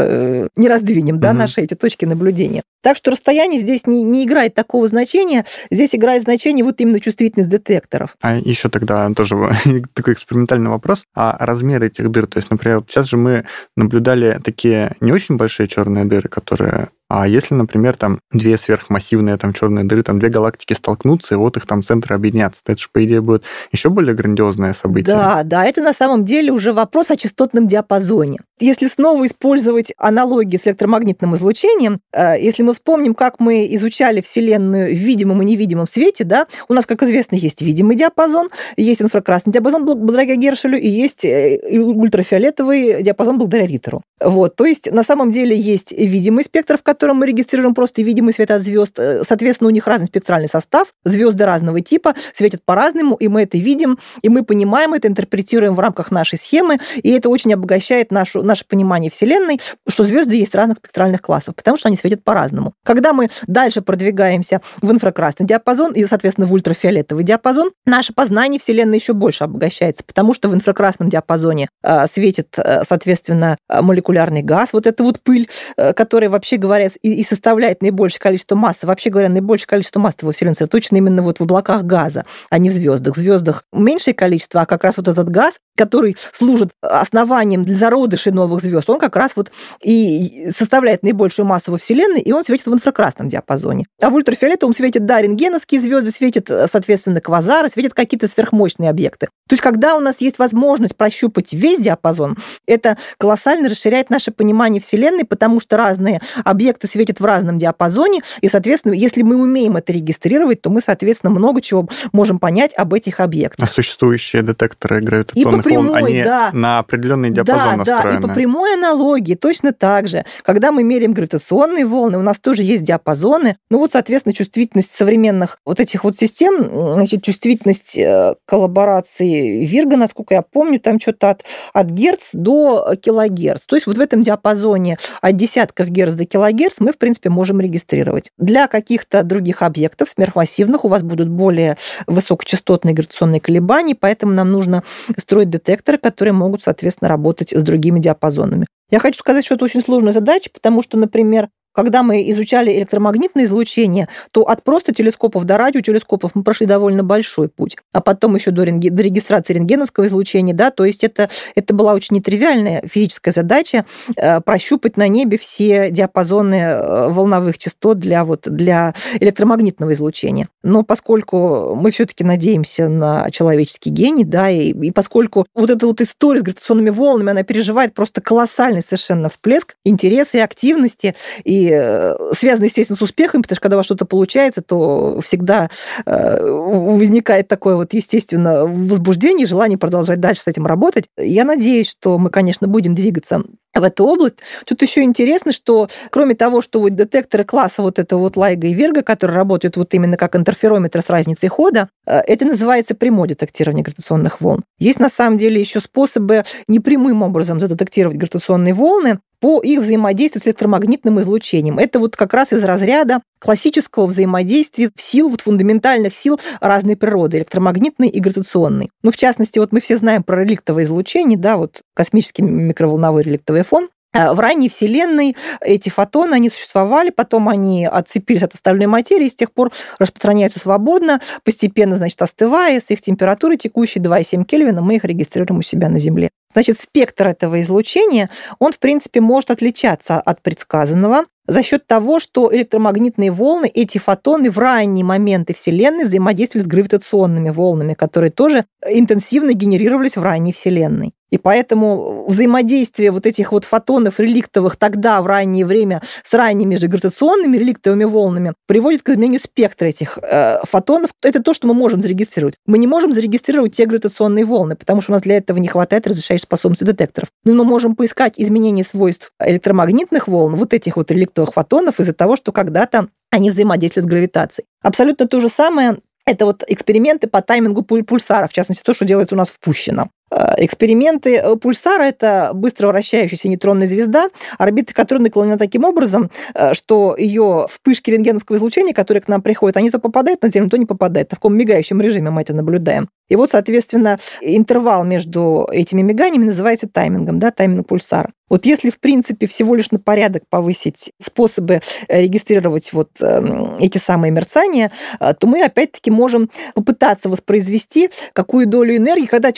э, не раздвинем, да, угу. наши эти точки наблюдения. Так что расстояние здесь не, не играет такого значения. Здесь играет значение вот именно чувствительность детекторов. А еще тогда тоже такой экспериментальный вопрос. А размер этих дыр? То есть, например, сейчас же мы наблюдаем наблюдали такие не очень большие черные дыры, которые а если, например, там две сверхмассивные там черные дыры, там две галактики столкнутся, и вот их там центры объединятся, то это же, по идее, будет еще более грандиозное событие. Да, да, это на самом деле уже вопрос о частотном диапазоне. Если снова использовать аналогии с электромагнитным излучением, э, если мы вспомним, как мы изучали Вселенную в видимом и невидимом свете, да, у нас, как известно, есть видимый диапазон, есть инфракрасный диапазон благодаря Гершелю, и есть э, ультрафиолетовый диапазон благодаря Риттеру. Вот, то есть на самом деле есть видимый спектр, в котором котором мы регистрируем просто видимый свет от звезд. Э, соответственно, у них разный спектральный состав, звезды разного типа, светят по-разному, и мы это видим, и мы понимаем это, интерпретируем в рамках нашей схемы, и это очень обогащает нашу, наше понимание Вселенной, что звезды есть разных спектральных классов, потому что они светят по-разному. Когда мы дальше продвигаемся в инфракрасный диапазон и, соответственно, в ультрафиолетовый диапазон, наше познание Вселенной еще больше обогащается, потому что в инфракрасном диапазоне э, светит, э, соответственно, молекулярный газ, вот эта вот пыль, которая, вообще говоря, и, и составляет наибольшее количество массы, вообще говоря, наибольшее количество массы во Вселенной сосредоточено именно вот в облаках газа, а не в звездах. В звездах меньшее количество, а как раз вот этот газ, который служит основанием для зародышей новых звезд, он как раз вот и составляет наибольшую массу во Вселенной, и он светит в инфракрасном диапазоне. А в ультрафиолетовом светит, да, рентгеновские звезды, светят, соответственно, квазары, светят какие-то сверхмощные объекты. То есть, когда у нас есть возможность прощупать весь диапазон, это колоссально расширяет наше понимание Вселенной, потому что разные объекты объекты светят в разном диапазоне, и, соответственно, если мы умеем это регистрировать, то мы, соответственно, много чего можем понять об этих объектах. А существующие детекторы гравитационных прямой, волн, они да. на определенный диапазон да, настроены? Да, и по прямой аналогии точно так же. Когда мы меряем гравитационные волны, у нас тоже есть диапазоны. Ну вот, соответственно, чувствительность современных вот этих вот систем, значит, чувствительность э, коллаборации Вирга, насколько я помню, там что-то от, от герц до килогерц. То есть вот в этом диапазоне от десятков герц до килогерц Гц мы, в принципе, можем регистрировать. Для каких-то других объектов сверхмассивных у вас будут более высокочастотные гравитационные колебания, поэтому нам нужно строить детекторы, которые могут, соответственно, работать с другими диапазонами. Я хочу сказать, что это очень сложная задача, потому что, например, когда мы изучали электромагнитное излучение, то от просто телескопов до радиотелескопов мы прошли довольно большой путь. А потом еще до, рентген, до регистрации рентгеновского излучения, да, то есть это, это была очень нетривиальная физическая задача э, прощупать на небе все диапазоны э, волновых частот для, вот, для электромагнитного излучения. Но поскольку мы все-таки надеемся на человеческий гений, да, и, и поскольку вот эта вот история с гравитационными волнами, она переживает просто колоссальный совершенно всплеск интереса и активности, и э, связано, естественно, с успехом, потому что когда у вас что-то получается, то всегда э, возникает такое вот, естественно, возбуждение, желание продолжать дальше с этим работать. Я надеюсь, что мы, конечно, будем двигаться в эту область. Тут еще интересно, что кроме того, что вот детекторы класса вот этого вот Лайга и Верга, которые работают вот именно как интерферометр с разницей хода, э, это называется прямое детектирование гравитационных волн. Есть на самом деле еще способы непрямым образом задетектировать гравитационные волны, по их взаимодействию с электромагнитным излучением. Это вот как раз из разряда классического взаимодействия сил, вот фундаментальных сил разной природы, электромагнитной и гравитационной. Ну, в частности, вот мы все знаем про реликтовое излучение, да, вот космический микроволновой реликтовый фон, Э, в ранней Вселенной эти фотоны, они существовали, потом они отцепились от остальной материи, и с тех пор распространяются свободно, постепенно, значит, остывая, с их температурой текущей 2,7 Кельвина, мы их регистрируем у себя на Земле. Значит, спектр этого излучения, он, в принципе, может отличаться от предсказанного за счет того, что электромагнитные волны, эти фотоны в ранние моменты Вселенной взаимодействовали с гравитационными волнами, которые тоже интенсивно генерировались в ранней Вселенной. И поэтому взаимодействие вот этих вот фотонов реликтовых тогда, в раннее время, с ранними же гравитационными реликтовыми волнами приводит к изменению спектра этих э, фотонов. Это то, что мы можем зарегистрировать. Мы не можем зарегистрировать те гравитационные волны, потому что у нас для этого не хватает разрешающей способности детекторов. Но мы можем поискать изменение свойств электромагнитных волн, вот этих вот реликтовых фотонов, из-за того, что когда-то они взаимодействуют с гравитацией. Абсолютно то же самое это вот эксперименты по таймингу пульсара, в частности, то, что делается у нас в Пущино. Э, эксперименты э, пульсара – это быстро вращающаяся нейтронная звезда, орбита которой наклонена таким образом, э, что ее вспышки рентгеновского излучения, которые к нам приходят, они то попадают на Землю, то не попадают. В таком мигающем режиме мы это наблюдаем. И вот, соответственно, интервал между этими миганиями называется таймингом, да, тайминг пульсара. Вот если, в принципе, всего лишь на порядок повысить способы регистрировать вот эм, эти самые мерцания, то мы опять-таки можем попытаться воспроизвести какую долю энергии, когда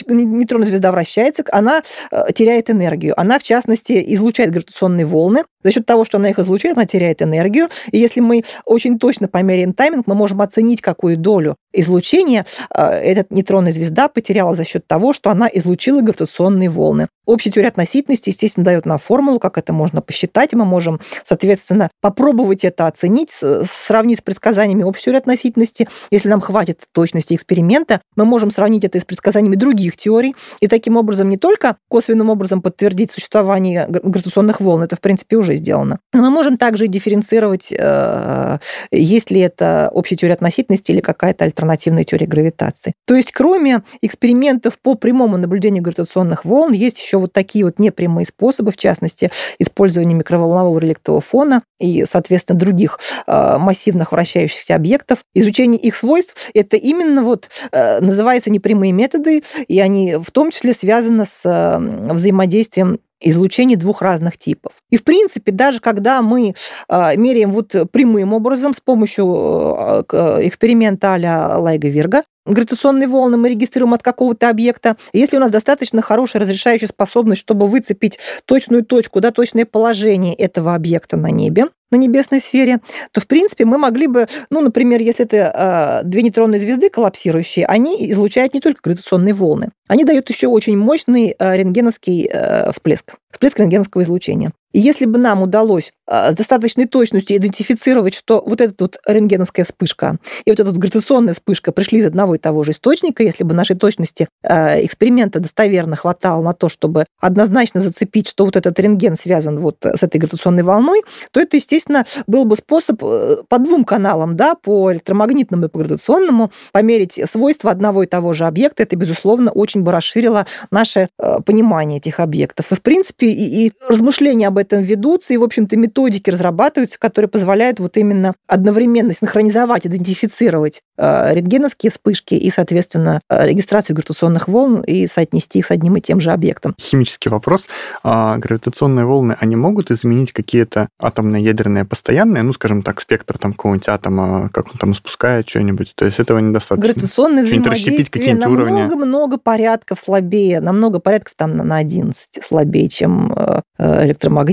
нейтронная звезда вращается, она э, теряет энергию. Она, в частности, излучает гравитационные волны. За счет того, что она их излучает, она теряет энергию. И если мы очень точно померяем тайминг, мы можем оценить, какую долю излучения э, эта нейтронная звезда потеряла за счет того, что она излучила гравитационные волны. Общая теория относительности, естественно, дает нам формулу, как это можно посчитать. Мы можем, соответственно, попробовать это оценить, сравнить с предсказаниями общей теории относительности. Если нам хватит точности эксперимента, мы можем сравнить это с предсказаниями других теорий и таким образом не только косвенным образом подтвердить существование гравитационных волн, это, в принципе, уже сделано. Мы можем также дифференцировать, э, есть ли это общая теория относительности или какая-то альтернативная теория гравитации. То есть, кроме экспериментов по прямому наблюдению гравитационных волн, есть еще вот такие вот непрямые способы, в частности, использование микроволнового реликтового фона и, соответственно, других э, массивных вращающихся объектов. Изучение их свойств – это именно вот э, называется непрямые методы, и они в том числе связаны с взаимодействием излучений двух разных типов. И, в принципе, даже когда мы а, меряем вот прямым образом с помощью а, эксперимента а-ля Лайга-Вирга, гравитационные волны мы регистрируем от какого-то объекта. Если у нас достаточно хорошая разрешающая способность, чтобы выцепить точную точку, да, точное положение этого объекта на небе, на небесной сфере, то, в принципе, мы могли бы, ну, например, если это э, две нейтронные звезды коллапсирующие, они излучают не только гравитационные волны, они дают еще очень мощный э, рентгеновский э, всплеск, всплеск рентгеновского излучения. И если бы нам удалось э, с достаточной точностью идентифицировать, что вот эта вот рентгеновская вспышка и вот эта вот гравитационная вспышка пришли из одного и того же источника, если бы нашей точности э, эксперимента достоверно хватало на то, чтобы однозначно зацепить, что вот этот рентген связан вот с этой гравитационной волной, то это, естественно, естественно, был бы способ э, по двум каналам, да, по электромагнитному и по гравитационному, померить свойства одного и того же объекта. Это, безусловно, очень бы расширило наше э, понимание этих объектов. И, в принципе, и, и размышления об этом ведутся, и, в общем-то, методики разрабатываются, которые позволяют вот именно одновременно синхронизовать, идентифицировать э, рентгеновские вспышки и, соответственно, э, регистрацию гравитационных волн и соотнести их с одним и тем же объектом. Химический вопрос. А гравитационные волны, они могут изменить какие-то атомно-ядерные постоянные, ну, скажем так, спектр там какого-нибудь атома, как он там спускает что-нибудь? То есть этого недостаточно? Гравитационное взаимодействие намного-много порядков слабее, намного порядков там на 11 слабее, чем э,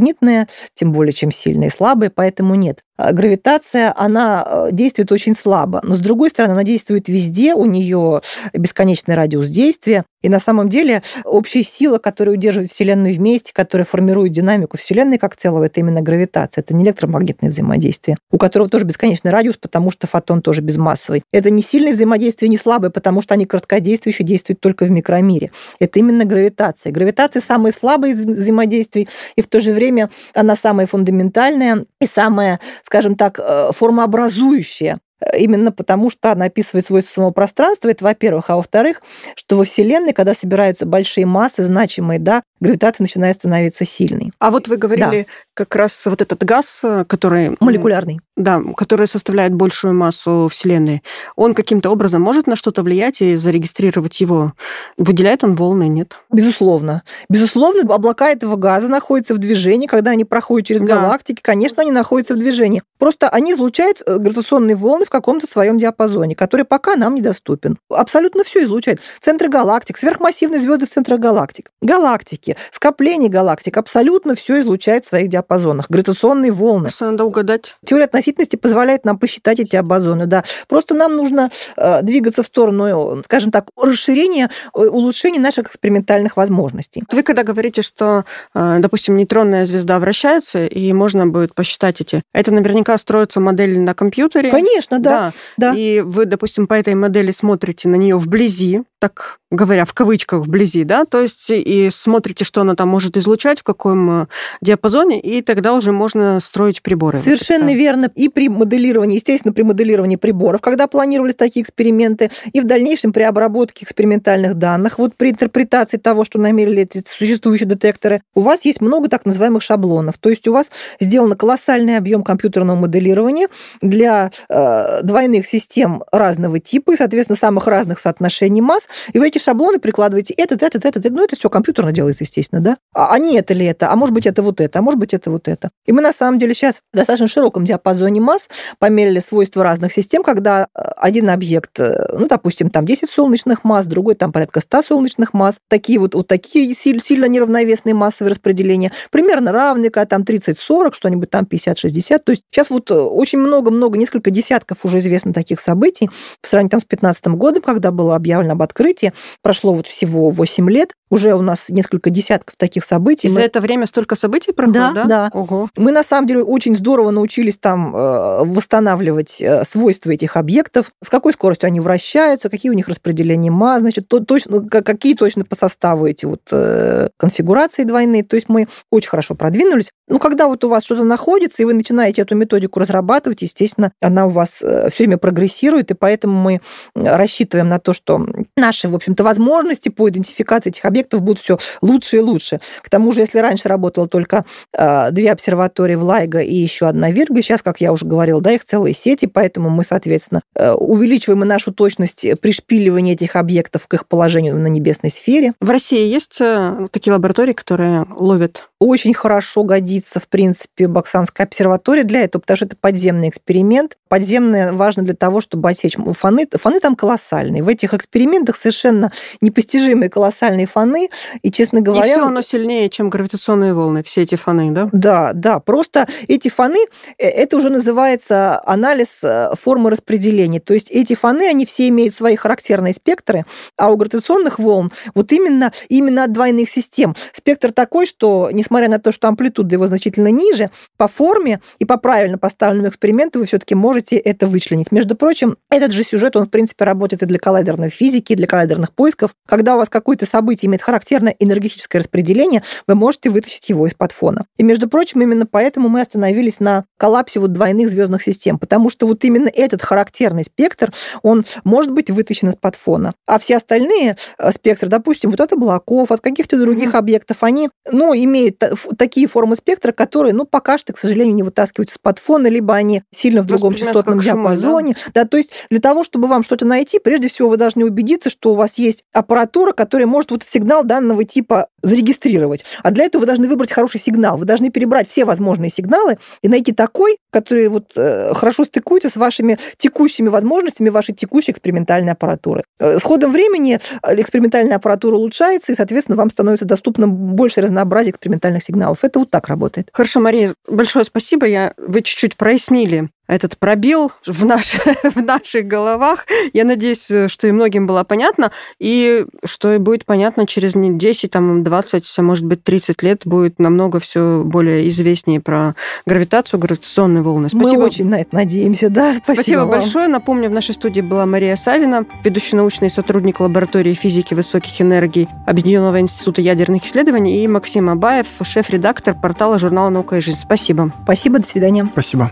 электромагнитные, тем более, чем сильные и слабые, поэтому нет. А гравитация, она э, действует очень слабо, но с другой стороны, она действует везде, у нее бесконечный радиус действия, и на самом деле общая сила, которая удерживает Вселенную вместе, которая формирует динамику Вселенной как целого, это именно гравитация, это не электромагнитное взаимодействие, у которого тоже бесконечный радиус, потому что фотон тоже безмассовый. Это не сильное взаимодействие, не слабое, потому что они короткодействующие, действуют только в микромире. Это именно гравитация. Гравитация самая слабая из взаимодействий, и в то же время она самая фундаментальная и самая скажем так, э, формообразующая именно потому, что она описывает свойства самого пространства, это во-первых. А во-вторых, что во Вселенной, когда собираются большие массы, значимые, да, гравитация начинает становиться сильной. А вот вы говорили да. как раз вот этот газ, который... Молекулярный. Да, который составляет большую массу Вселенной. Он каким-то образом может на что-то влиять и зарегистрировать его? Выделяет он волны, нет? Безусловно. Безусловно, облака этого газа находятся в движении, когда они проходят через да. галактики, конечно, они находятся в движении. Просто они излучают э, гравитационные волны в каком-то своем диапазоне, который пока нам недоступен. Абсолютно все излучает. Центры галактик, сверхмассивные звезды в центрах галактик, галактики, скопления галактик, абсолютно все излучает в своих диапазонах. Гравитационные волны. Просто надо угадать. Теория относительности позволяет нам посчитать эти диапазоны, да. Просто нам нужно э, двигаться в сторону, э, скажем так, расширения, э, улучшения наших экспериментальных возможностей. Вы когда говорите, что, допустим, нейтронная звезда вращается, и можно будет посчитать эти, это наверняка строится модель на компьютере? Конечно, да, да. И вы, допустим, по этой модели смотрите на нее вблизи, так говоря, в кавычках вблизи, да, то есть и смотрите, что она там может излучать, в каком э, диапазоне, и тогда уже можно строить приборы. Совершенно вот верно. И при моделировании, естественно, при моделировании приборов, когда планировались такие эксперименты, и в дальнейшем при обработке экспериментальных данных, вот при интерпретации того, что намерили эти существующие детекторы, у вас есть много так называемых шаблонов. То есть у вас сделан колоссальный объем компьютерного моделирования для э, двойных систем разного типа и, соответственно, самых разных соотношений масс, и в эти шаблоны прикладываете этот, этот, этот, ну это все компьютерно делается, естественно, да? А, а не это ли это, а может быть это вот это, а может быть это вот это. И мы на самом деле сейчас в достаточно широком диапазоне масс померили свойства разных систем, когда э, один объект, э, ну, допустим, там 10 солнечных масс, другой там порядка 100 солнечных масс, такие вот, вот такие сильно неравновесные массовые распределения, примерно равные, когда там 30-40, что-нибудь там 50-60. То есть сейчас вот э, очень много-много, несколько десятков уже известно таких событий. По сравнению там с 15 годом, когда было объявлено об открытии, прошло вот всего 8 лет, уже у нас несколько десятков таких событий. И мы... за это время столько событий проходит, да? Да, да. Ого. Мы, на самом деле, очень здорово научились там э, восстанавливать э, свойства этих объектов, с какой скоростью они вращаются, какие у них распределения масс, значит, то, точно, какие точно по составу эти вот э, конфигурации двойные. То есть мы очень хорошо продвинулись. Ну, когда вот у вас что-то находится, и вы начинаете эту методику разрабатывать, естественно, она у вас все время прогрессирует, и поэтому мы рассчитываем на то, что наши, в общем-то, возможности по идентификации этих объектов будут все лучше и лучше. К тому же, если раньше работало только э, две обсерватории в Лайго и еще одна Вирга, сейчас, как я уже говорила, да, их целые сети, поэтому мы, соответственно, э, увеличиваем и нашу точность пришпиливания этих объектов к их положению на небесной сфере. В России есть э, такие лаборатории, которые ловят очень хорошо годится, в принципе, Баксанская обсерватория для этого, потому что это подземный эксперимент. Подземное важно для того, чтобы отсечь фоны. Фоны там колоссальные. В этих экспериментах совершенно непостижимые колоссальные фоны. И, честно говоря... И все оно сильнее, чем гравитационные волны, все эти фоны, да? Да, да. Просто эти фоны, э, это уже называется анализ э, формы распределения. То есть эти фоны, они все имеют свои характерные спектры, а у гравитационных волн вот именно, именно от двойных систем. Спектр такой, что, несмотря несмотря на то, что амплитуда его значительно ниже, по форме и по правильно поставленному эксперименту вы все-таки можете это вычленить. Между прочим, этот же сюжет, он, в принципе, работает и для коллайдерной физики, языке для календарных поисков. Когда у вас какое-то событие имеет характерное энергетическое распределение, вы можете вытащить его из-под фона. И, между прочим, именно поэтому мы остановились на коллапсе вот двойных звездных систем, потому что вот именно этот характерный спектр, он может быть вытащен из-под фона. А все остальные э, спектры, допустим, вот от облаков, от каких-то других mm-hmm. объектов, они, ну, имеют такие формы спектра, которые, ну, пока что, к сожалению, не вытаскивают из-под фона, либо они сильно в другом частотном диапазоне. да? да, то есть для того, чтобы вам что-то найти, прежде всего вы должны убедиться, что у вас есть аппаратура, которая может вот сигнал данного типа зарегистрировать. А для этого вы должны выбрать хороший сигнал. Вы должны перебрать все возможные сигналы и найти такой, который вот э, хорошо стыкуется с вашими текущими возможностями вашей текущей экспериментальной аппаратуры. Э, с ходом времени э, экспериментальная аппаратура улучшается, и, соответственно, вам становится доступно больше разнообразия экспериментальных сигналов. Это вот так работает. Хорошо, Мария, большое спасибо. Я, вы чуть-чуть прояснили этот пробел в, наш, в наших головах. Я надеюсь, что и многим было понятно, и что и будет понятно через 10, там, 20, а может быть, 30 лет будет намного все более известнее про гравитацию, гравитационные волны. Спасибо. Мы очень на это надеемся, да. Спасибо, Спасибо большое. Напомню, в нашей студии была Мария Савина, ведущий научный сотрудник лаборатории физики высоких энергий Объединенного института ядерных исследований, и Максим Абаев, шеф-редактор портала журнала «Наука и жизнь». Спасибо. Спасибо, до свидания. Спасибо.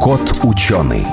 Кот ученый.